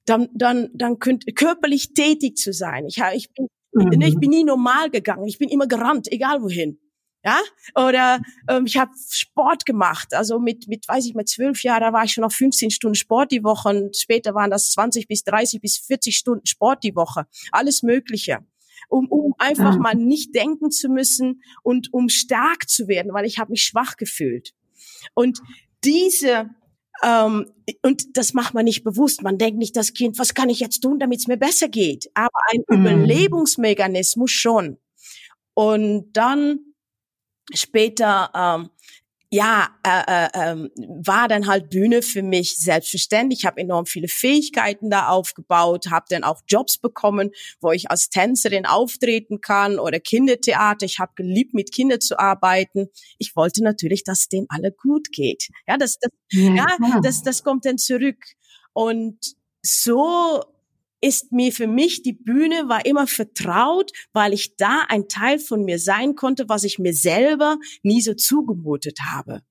dann, dann, dann könnt, körperlich tätig zu sein. Ich, ich bin, mhm. ich bin nie normal gegangen. Ich bin immer gerannt, egal wohin ja oder ähm, ich habe Sport gemacht also mit mit weiß ich mit zwölf Jahren da war ich schon noch 15 Stunden Sport die Woche und später waren das 20 bis 30 bis 40 Stunden Sport die Woche alles Mögliche um, um einfach mal nicht denken zu müssen und um stark zu werden weil ich habe mich schwach gefühlt und diese ähm, und das macht man nicht bewusst. Man denkt nicht, das Kind, was kann ich jetzt tun, damit es mir besser geht? Aber ein mm. Überlebensmechanismus schon. Und dann später, ähm, ja, äh, äh, äh, war dann halt Bühne für mich selbstverständlich. Ich habe enorm viele Fähigkeiten da aufgebaut, habe dann auch Jobs bekommen, wo ich als Tänzerin auftreten kann oder Kindertheater. Ich habe geliebt, mit Kindern zu arbeiten. Ich wollte natürlich, dass denen alle gut geht. Ja, das, das, ja, ja das, das kommt dann zurück. Und so ist mir für mich die Bühne war immer vertraut, weil ich da ein Teil von mir sein konnte, was ich mir selber nie so zugemutet habe.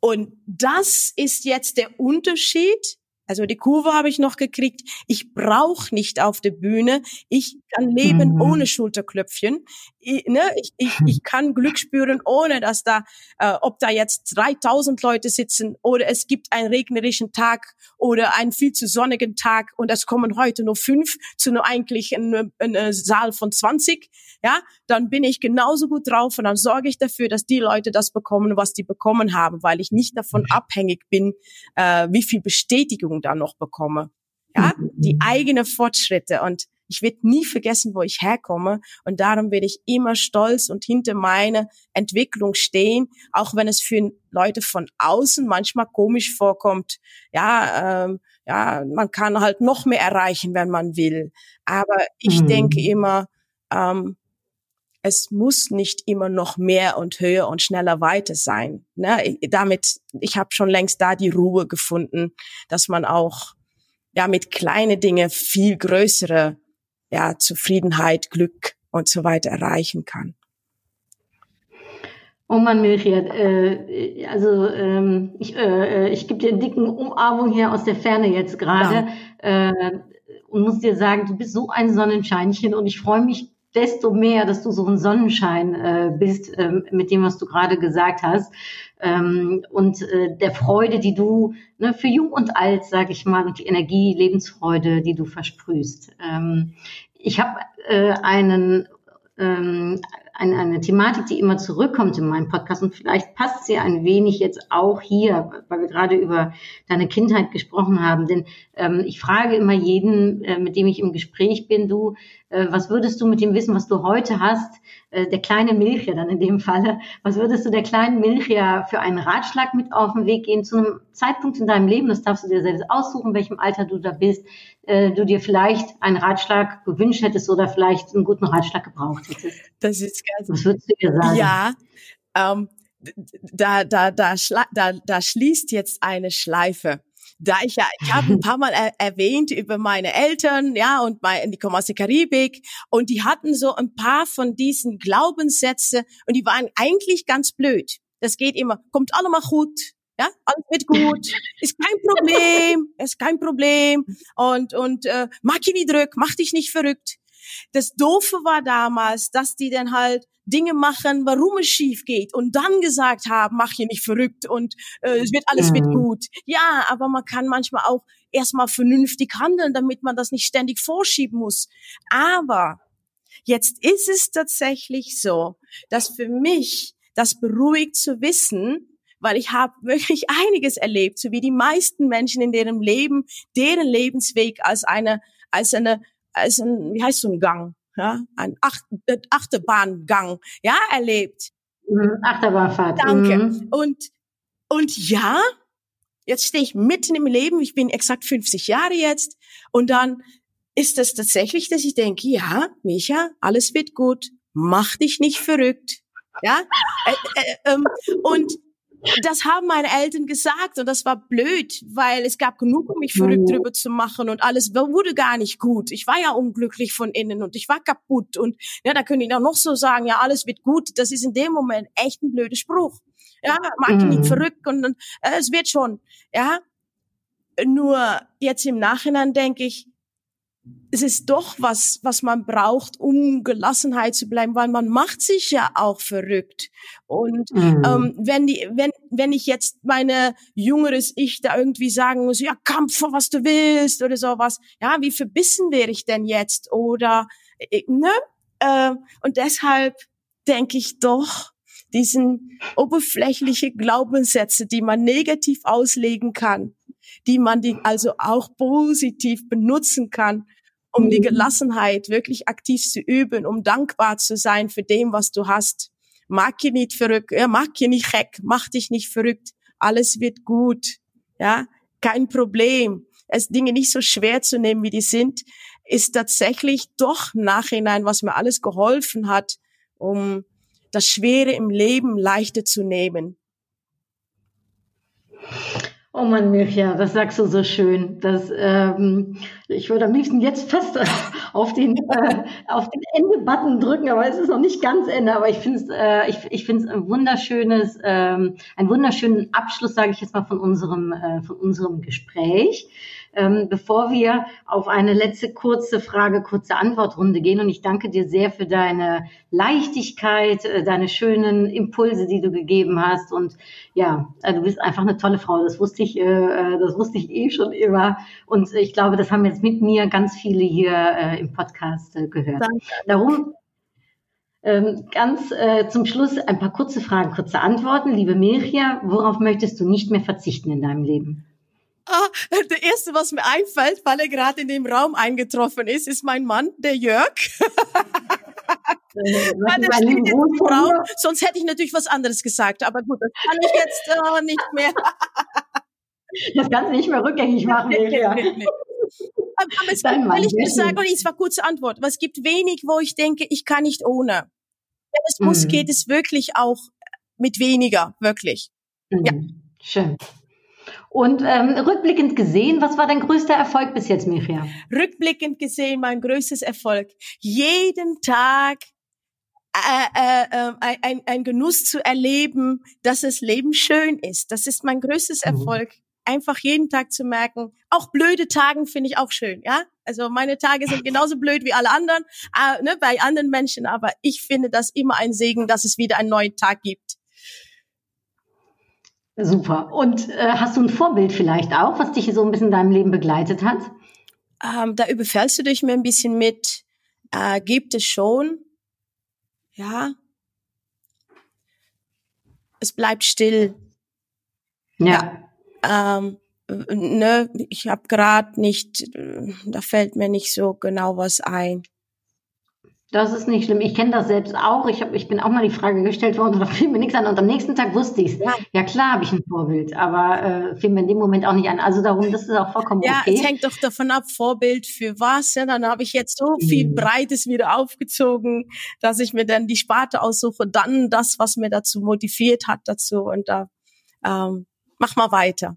Und das ist jetzt der Unterschied also die Kurve habe ich noch gekriegt. Ich brauche nicht auf der Bühne. Ich kann leben mhm. ohne Schulterklöpfchen. Ich, ne? ich, ich, ich kann Glück spüren, ohne dass da, äh, ob da jetzt 3000 Leute sitzen oder es gibt einen regnerischen Tag oder einen viel zu sonnigen Tag und es kommen heute nur fünf zu nur eigentlich einem ein Saal von 20. Ja, dann bin ich genauso gut drauf und dann sorge ich dafür, dass die Leute das bekommen, was die bekommen haben, weil ich nicht davon abhängig bin, äh, wie viel Bestätigung Bestätigung da noch bekomme. Ja, die eigene Fortschritte und ich werde nie vergessen, wo ich herkomme und darum werde ich immer stolz und hinter meine Entwicklung stehen, auch wenn es für Leute von außen manchmal komisch vorkommt. Ja, ähm, ja, man kann halt noch mehr erreichen, wenn man will. Aber ich mhm. denke immer, ähm, es muss nicht immer noch mehr und höher und schneller weiter sein. Ne? Damit, ich habe schon längst da die Ruhe gefunden, dass man auch ja mit kleine Dinge viel größere ja Zufriedenheit, Glück und so weiter erreichen kann. Oh Mann, Milchiat, äh, also ähm, ich, äh, ich gebe dir einen dicken Umarmung hier aus der Ferne jetzt gerade äh, und muss dir sagen, du bist so ein Sonnenscheinchen und ich freue mich desto mehr, dass du so ein Sonnenschein äh, bist ähm, mit dem, was du gerade gesagt hast. Ähm, und äh, der Freude, die du ne, für jung und alt, sage ich mal, und die Energie, Lebensfreude, die du versprühst. Ähm, ich habe äh, einen ähm, eine, eine Thematik, die immer zurückkommt in meinem Podcast und vielleicht passt sie ein wenig jetzt auch hier, weil wir gerade über deine Kindheit gesprochen haben. Denn ähm, ich frage immer jeden, äh, mit dem ich im Gespräch bin, du, äh, was würdest du mit dem Wissen, was du heute hast, äh, der kleine Milchia dann in dem Falle, was würdest du der kleinen Milchia für einen Ratschlag mit auf den Weg gehen zu einem Zeitpunkt in deinem Leben, das darfst du dir selbst aussuchen, welchem Alter du da bist, äh, du dir vielleicht einen Ratschlag gewünscht hättest oder vielleicht einen guten Ratschlag gebraucht hättest? Das ist ganz Was würdest du dir sagen? Ja, ähm, da, da, da, da, da schließt jetzt eine Schleife da ich ja, ich habe ein paar Mal er erwähnt über meine Eltern, ja, und mein, die kommen aus der Karibik und die hatten so ein paar von diesen Glaubenssätze und die waren eigentlich ganz blöd. Das geht immer, kommt alle mal gut, ja, alles wird gut, ist kein Problem, ist kein Problem und und äh, mach dich nicht drück, mach dich nicht verrückt. Das Doofe war damals, dass die dann halt Dinge machen, warum es schief geht und dann gesagt haben, mach hier nicht verrückt und äh, es wird alles mhm. wird gut. Ja, aber man kann manchmal auch erstmal vernünftig handeln, damit man das nicht ständig vorschieben muss. Aber jetzt ist es tatsächlich so, dass für mich das beruhigt zu wissen, weil ich habe wirklich [laughs] einiges erlebt, so wie die meisten Menschen in deren Leben, deren Lebensweg als eine als eine als ein wie heißt so ein Gang ja, ein Acht, äh, Achterbahngang, ja, erlebt. Mhm, Achterbahnfahrt. Danke. Mhm. Und, und ja, jetzt stehe ich mitten im Leben, ich bin exakt 50 Jahre jetzt, und dann ist das tatsächlich, dass ich denke, ja, Micha, alles wird gut, mach dich nicht verrückt, ja, äh, äh, ähm, und das haben meine Eltern gesagt und das war blöd, weil es gab genug, um mich verrückt drüber zu machen und alles wurde gar nicht gut. Ich war ja unglücklich von innen und ich war kaputt und ja, da können die dann noch so sagen, ja, alles wird gut. Das ist in dem Moment echt ein blöder Spruch. Ja, mach dich nicht mhm. verrückt und, und äh, es wird schon. Ja, nur jetzt im Nachhinein denke ich, es ist doch was, was man braucht, um Gelassenheit zu bleiben, weil man macht sich ja auch verrückt. Und mhm. ähm, wenn die, wenn wenn ich jetzt meine jüngeres Ich da irgendwie sagen muss, ja, Kampf vor was du willst oder sowas, ja, wie verbissen wäre ich denn jetzt? Oder äh, ne? Äh, und deshalb denke ich doch, diesen oberflächliche Glaubenssätze, die man negativ auslegen kann, die man die also auch positiv benutzen kann, um die mhm. Gelassenheit wirklich aktiv zu üben, um dankbar zu sein für dem, was du hast Mach dich nicht verrückt, ja, mach dich nicht heck, mach dich nicht verrückt. Alles wird gut. Ja, kein Problem. Es Dinge nicht so schwer zu nehmen, wie die sind, ist tatsächlich doch Nachhinein, was mir alles geholfen hat, um das Schwere im Leben leichter zu nehmen. Oh Mann, Mirja, das sagst du so schön. Das, ähm, ich würde am liebsten jetzt fast [laughs] auf den, äh, auf den Ende-Button drücken, aber es ist noch nicht ganz Ende. Aber ich finde es äh, ich, ich find's ein wunderschönes, ähm, einen wunderschönen Abschluss, sage ich jetzt mal, von unserem, äh, von unserem Gespräch ähm, bevor wir auf eine letzte kurze Frage, kurze Antwortrunde gehen. Und ich danke dir sehr für deine Leichtigkeit, äh, deine schönen Impulse, die du gegeben hast. Und ja, äh, du bist einfach eine tolle Frau. Das wusste ich, äh, äh, das wusste ich eh schon immer. Und ich glaube, das haben jetzt mit mir ganz viele hier äh, im Podcast äh, gehört. Danke. Darum ähm, ganz äh, zum Schluss ein paar kurze Fragen, kurze Antworten. Liebe Mirja, worauf möchtest du nicht mehr verzichten in deinem Leben? Ah, der erste, was mir einfällt, weil er gerade in dem Raum eingetroffen ist, ist mein Mann, der Jörg. weil er steht jetzt im Raum. Sonst hätte ich natürlich was anderes gesagt, aber gut, das kann ich jetzt äh, nicht mehr. das kannst du nicht mehr rückgängig machen, Miriam. aber, aber es gibt, will ich nicht sagen, und es war kurze Antwort, aber es gibt wenig, wo ich denke, ich kann nicht ohne. Wenn es mhm. muss, geht es wirklich auch mit weniger, wirklich. Mhm. Ja. Schön. Und ähm, rückblickend gesehen, was war dein größter Erfolg bis jetzt, Miriam? Rückblickend gesehen, mein größtes Erfolg. Jeden Tag äh, äh, äh, ein, ein Genuss zu erleben, dass das Leben schön ist. Das ist mein größtes mhm. Erfolg. Einfach jeden Tag zu merken. Auch blöde Tagen finde ich auch schön, ja. Also meine Tage sind genauso blöd wie alle anderen, äh, ne, bei anderen Menschen, aber ich finde das immer ein Segen, dass es wieder einen neuen Tag gibt. Super. Und äh, hast du ein Vorbild vielleicht auch, was dich so ein bisschen in deinem Leben begleitet hat? Ähm, da überfällst du dich mir ein bisschen mit. Äh, gibt es schon. Ja. Es bleibt still. Ja. ja. Ähm, ne, ich habe gerade nicht, da fällt mir nicht so genau was ein. Das ist nicht schlimm. Ich kenne das selbst auch. Ich, hab, ich bin auch mal die Frage gestellt worden, [laughs] da fiel mir nichts an. Und am nächsten Tag wusste ich es. Ja. ja. klar habe ich ein Vorbild, aber äh, fiel mir in dem Moment auch nicht an. Also darum, das ist auch vollkommen ja, okay. Ja, es hängt doch davon ab, Vorbild für was. Ja, dann habe ich jetzt so viel mhm. Breites wieder aufgezogen, dass ich mir dann die Sparte aussuche, dann das, was mir dazu motiviert hat dazu. Und da ähm, mach mal weiter.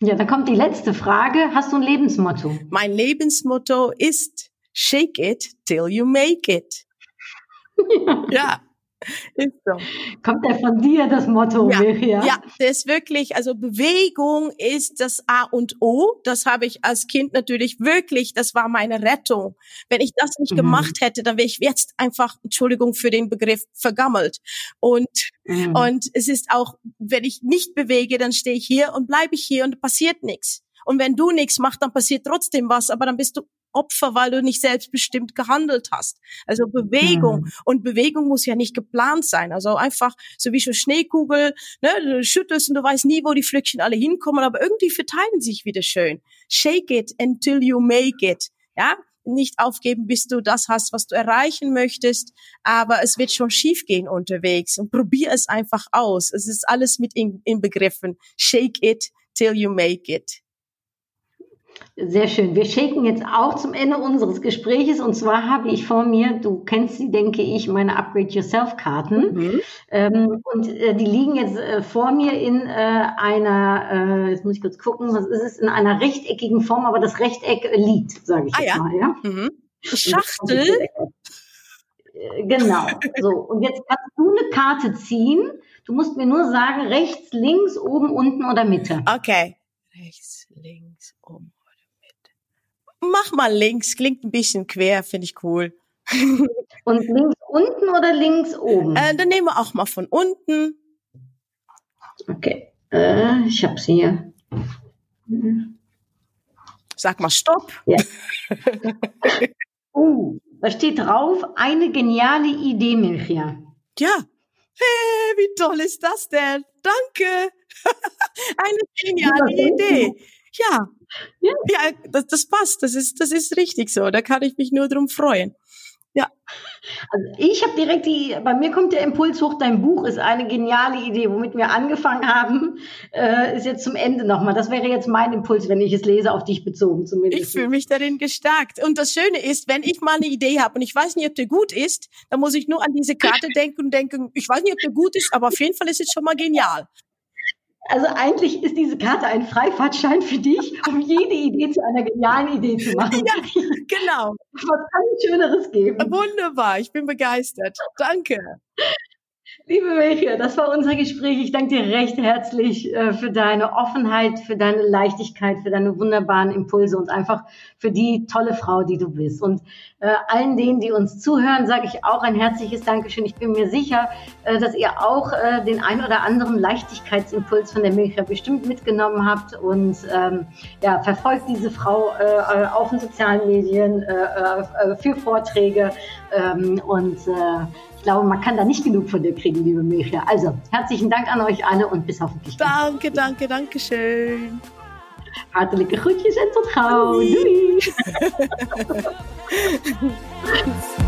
Ja, dann kommt die letzte Frage. Hast du ein Lebensmotto? Mein Lebensmotto ist shake it till you make it. ja. [laughs] ja. Ist so. Kommt der von dir, das Motto, ja, Miriam? Ja, das ist wirklich, also Bewegung ist das A und O. Das habe ich als Kind natürlich wirklich, das war meine Rettung. Wenn ich das nicht mhm. gemacht hätte, dann wäre ich jetzt einfach, Entschuldigung für den Begriff, vergammelt. Und, mhm. und es ist auch, wenn ich nicht bewege, dann stehe ich hier und bleibe ich hier und passiert nichts. Und wenn du nichts machst, dann passiert trotzdem was, aber dann bist du Opfer, weil du nicht selbstbestimmt gehandelt hast. Also Bewegung. Mhm. Und Bewegung muss ja nicht geplant sein. Also einfach so wie so Schneekugel, ne, du schüttelst und du weißt nie, wo die Flöckchen alle hinkommen, aber irgendwie verteilen sich wieder schön. Shake it until you make it. Ja, nicht aufgeben, bis du das hast, was du erreichen möchtest, aber es wird schon schiefgehen unterwegs und probier es einfach aus. Es ist alles mit in, inbegriffen. Shake it till you make it. Sehr schön. Wir shaken jetzt auch zum Ende unseres Gespräches. Und zwar habe ich vor mir, du kennst sie, denke ich, meine Upgrade Yourself Karten. Mhm. Ähm, und äh, die liegen jetzt äh, vor mir in äh, einer, äh, jetzt muss ich kurz gucken, was ist es, in einer rechteckigen Form, aber das Rechteck liegt, sage ich ah, jetzt ja. mal. Ja? Mhm. Schachtel. Äh, genau. So. Und jetzt kannst du eine Karte ziehen. Du musst mir nur sagen, rechts, links, oben, unten oder Mitte. Okay. Rechts, links, oben mach mal links, klingt ein bisschen quer, finde ich cool. [laughs] Und links unten oder links oben? Äh, dann nehmen wir auch mal von unten. Okay, äh, ich habe sie hier. Sag mal Stopp. Ja. [laughs] uh, da steht drauf, eine geniale Idee, Milchia. Ja. Hey, wie toll ist das denn? Danke. [laughs] eine geniale Idee. Ja, ja, ja das, das passt. Das ist, das ist richtig so. Da kann ich mich nur drum freuen. Ja. Also ich habe direkt die, bei mir kommt der Impuls hoch, dein Buch ist eine geniale Idee, womit wir angefangen haben, äh, ist jetzt zum Ende nochmal. Das wäre jetzt mein Impuls, wenn ich es lese, auf dich bezogen zumindest. Ich fühle mich darin gestärkt. Und das Schöne ist, wenn ich mal eine Idee habe und ich weiß nicht, ob der gut ist, dann muss ich nur an diese Karte denken und denken, ich weiß nicht, ob der gut ist, aber auf jeden Fall ist es schon mal genial. Also eigentlich ist diese Karte ein Freifahrtschein für dich, um jede Idee zu einer genialen Idee zu machen. Ja, genau. Was kann es Schöneres geben? Wunderbar, ich bin begeistert. Danke. Liebe Milke, das war unser Gespräch. Ich danke dir recht herzlich äh, für deine Offenheit, für deine Leichtigkeit, für deine wunderbaren Impulse und einfach für die tolle Frau, die du bist. Und äh, allen denen, die uns zuhören, sage ich auch ein herzliches Dankeschön. Ich bin mir sicher, äh, dass ihr auch den ein oder anderen Leichtigkeitsimpuls von der Milka bestimmt mitgenommen habt und ähm, ja, verfolgt diese Frau auf den sozialen Medien für Vorträge ähm, und glaube, man kann da nicht genug von dir kriegen, liebe Milcha. Also, herzlichen Dank an euch alle und bis hoffentlich. Danke, danke, danke schön. Hartelijke groetjes en tot gauw. Doei. Doei. [laughs]